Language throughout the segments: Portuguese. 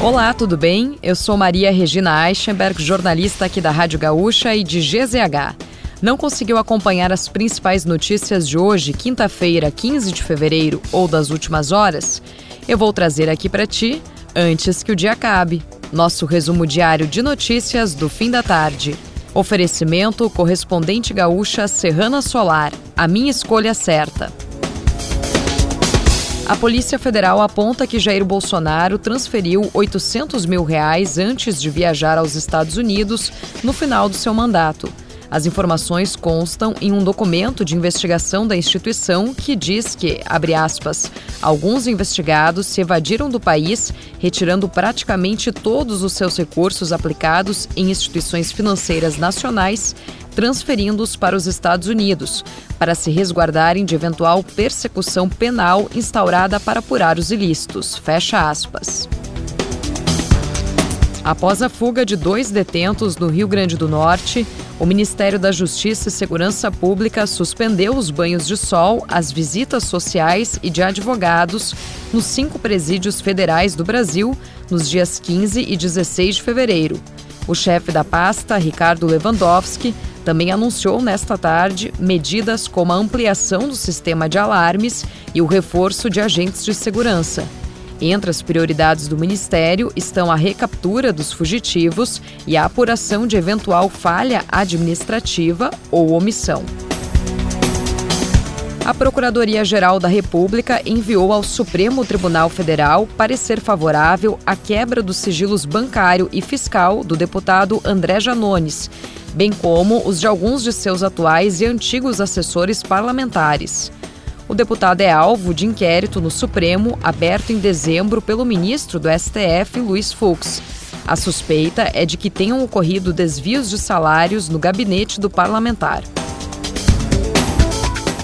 Olá, tudo bem? Eu sou Maria Regina Eichenberg, jornalista aqui da Rádio Gaúcha e de GZH. Não conseguiu acompanhar as principais notícias de hoje, quinta-feira, 15 de fevereiro, ou das últimas horas? Eu vou trazer aqui para ti antes que o dia acabe. Nosso resumo diário de notícias do fim da tarde. Oferecimento correspondente gaúcha Serrana Solar. A minha escolha certa. A Polícia Federal aponta que Jair Bolsonaro transferiu 800 mil reais antes de viajar aos Estados Unidos no final do seu mandato. As informações constam em um documento de investigação da instituição que diz que, abre aspas, alguns investigados se evadiram do país, retirando praticamente todos os seus recursos aplicados em instituições financeiras nacionais, transferindo-os para os Estados Unidos, para se resguardarem de eventual persecução penal instaurada para apurar os ilícitos. Fecha aspas. Após a fuga de dois detentos no Rio Grande do Norte, o Ministério da Justiça e Segurança Pública suspendeu os banhos de sol, as visitas sociais e de advogados nos cinco presídios federais do Brasil nos dias 15 e 16 de fevereiro. O chefe da pasta, Ricardo Lewandowski, também anunciou nesta tarde medidas como a ampliação do sistema de alarmes e o reforço de agentes de segurança. Entre as prioridades do Ministério estão a recaptura dos fugitivos e a apuração de eventual falha administrativa ou omissão. A Procuradoria-Geral da República enviou ao Supremo Tribunal Federal parecer favorável à quebra dos sigilos bancário e fiscal do deputado André Janones, bem como os de alguns de seus atuais e antigos assessores parlamentares. O deputado é alvo de inquérito no Supremo, aberto em dezembro pelo ministro do STF, Luiz Fux. A suspeita é de que tenham ocorrido desvios de salários no gabinete do parlamentar.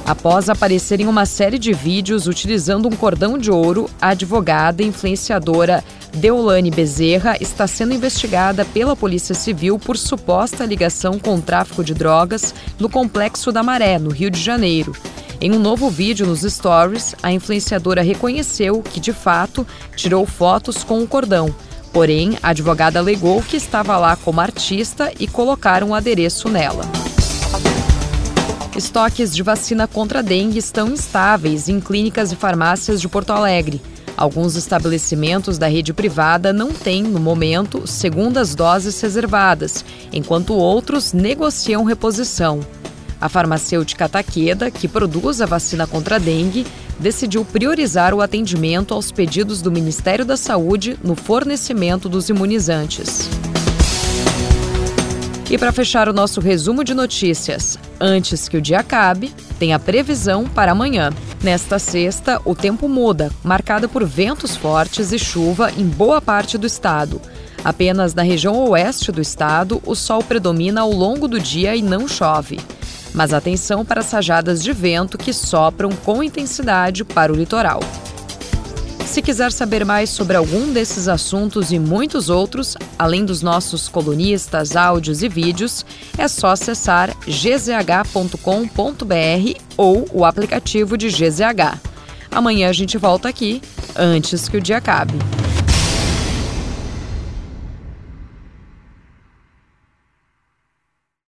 Após aparecer em uma série de vídeos utilizando um cordão de ouro, a advogada e influenciadora Deolane Bezerra está sendo investigada pela Polícia Civil por suposta ligação com o tráfico de drogas no Complexo da Maré, no Rio de Janeiro. Em um novo vídeo nos stories, a influenciadora reconheceu que, de fato, tirou fotos com o cordão. Porém, a advogada alegou que estava lá como artista e colocaram um adereço nela. Estoques de vacina contra dengue estão instáveis em clínicas e farmácias de Porto Alegre. Alguns estabelecimentos da rede privada não têm, no momento, segundas doses reservadas, enquanto outros negociam reposição. A farmacêutica Takeda, que produz a vacina contra a dengue, decidiu priorizar o atendimento aos pedidos do Ministério da Saúde no fornecimento dos imunizantes. E para fechar o nosso resumo de notícias, antes que o dia acabe, tem a previsão para amanhã. Nesta sexta, o tempo muda, marcado por ventos fortes e chuva em boa parte do estado. Apenas na região oeste do estado, o sol predomina ao longo do dia e não chove. Mas atenção para as rajadas de vento que sopram com intensidade para o litoral. Se quiser saber mais sobre algum desses assuntos e muitos outros, além dos nossos colunistas, áudios e vídeos, é só acessar gzh.com.br ou o aplicativo de GZH. Amanhã a gente volta aqui, antes que o dia acabe.